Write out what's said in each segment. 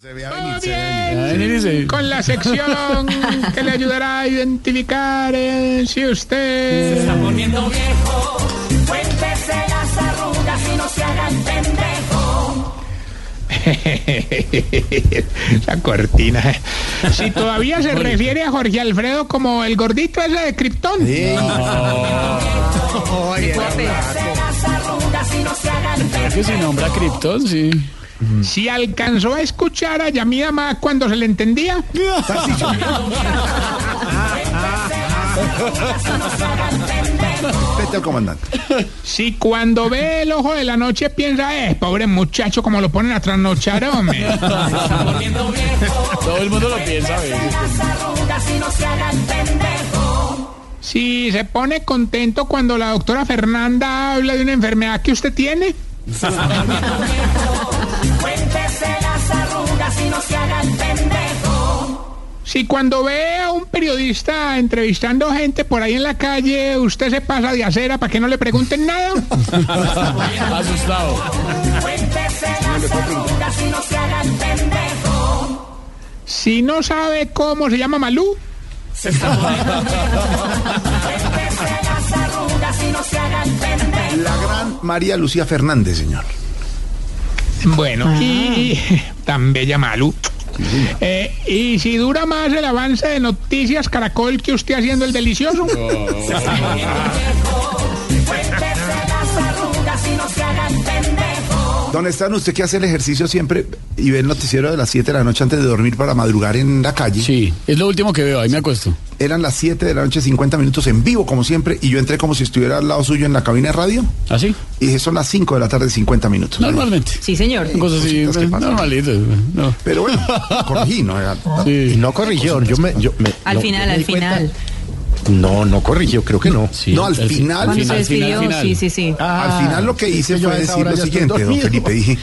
Todo bien, con la sección que le ayudará a identificar eh, si usted... está poniendo viejo. Cuéntese las arrugas y no se haga el pendejo. Esa cortina. Si todavía se refiere a Jorge Alfredo como el gordito ese de Krypton. Cuéntese las arrugas y no se haga el pendejo. que se nombra Krypton, sí. Si alcanzó a escuchar a Yamida más cuando se le entendía. Vete al comandante. Si cuando ve el ojo de la noche piensa, eh, pobre muchacho, como lo ponen a trasnochar, hombre. Todo el mundo lo piensa. Si se pone contento cuando la doctora Fernanda habla de una enfermedad que usted tiene. Cuéntese las arrugas y no se haga el pendejo. Si cuando ve a un periodista entrevistando gente por ahí en la calle, usted se pasa de acera para que no le pregunten nada. Asustado. Cuéntese las arrugas y no se haga el pendejo. Si no sabe cómo se llama Malú. Se. La gran María Lucía Fernández, señor. Bueno, y tan bella Malú. Eh, y si dura más el avance de noticias Caracol que usted haciendo el delicioso. ¿Dónde están usted que hace el ejercicio siempre y ve el noticiero de las 7 de la noche antes de dormir para madrugar en la calle? Sí, es lo último que veo, ahí me acuesto. Eran las 7 de la noche, 50 minutos en vivo, como siempre, y yo entré como si estuviera al lado suyo en la cabina de radio. ¿Así? Y dije, son las 5 de la tarde, 50 minutos. Normalmente. Sí, señor. Cosas así, Cositas que pasan. normalitas. No. Pero bueno, corregí, ¿no? Era- Sí. No corrigió, yo me... Yo me Al no, final, al cuenta- final. No, no corrigió, creo que no. Sí, No, al fi- final, Cuando al se final, final, despidió, final. sí, sí, sí. Al final lo que hice yo fue a decir lo siguiente, don. Felipe. Dije,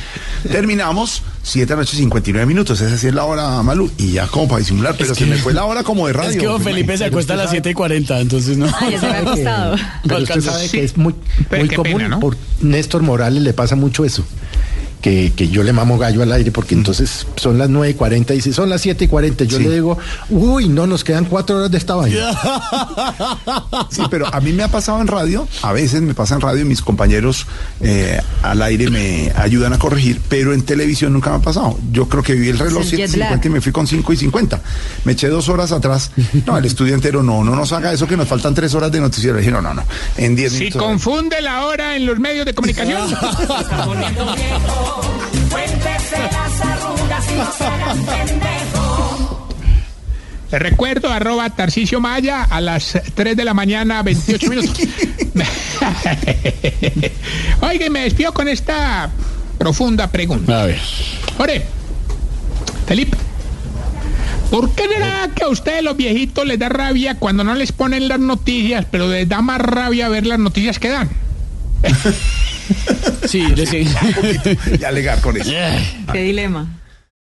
terminamos 7 de la noche, 59 minutos. Esa sí es la hora, Malu. Y ya como para disimular, pero se me fue la hora como de radio. Es que don Felipe se acuesta a las 7 y 40, entonces no. Ah, ya se acostado. Pero usted sabe que es muy, muy común. pena, ¿no? Por Néstor Morales le pasa mucho eso. Que, que yo le mamo gallo al aire porque entonces son las 9 y 40 y dice son las 7 y 40. Yo Sí. le digo, uy, no, nos quedan cuatro horas de esta vaina. Sí, pero a mí me ha pasado en radio, a veces me pasa en radio y mis compañeros eh, al aire me ayudan a corregir, pero en televisión nunca me ha pasado. Yo creo que vi el reloj Es el jet 7.50 lag. y me fui con 5 y 50. Me eché dos horas atrás. No, el estudio entero, no, no nos haga eso que nos faltan tres horas de noticiero. Le dije, no, no, no, en 10 Si minutos. confunde la hora en los medios de comunicación. Cuéntese las arrugas y no se haga el pendejo. Le recuerdo, arroba Tarcicio Maya a las 3 de la mañana, 28 minutos. Oiga, me despido con esta profunda pregunta. A ver. Ore, Felipe, ¿por qué será que a ustedes los viejitos les da rabia cuando no les ponen las noticias, pero les da más rabia ver las noticias que dan? Sí, le sí. Y alegar con eso. Qué dilema.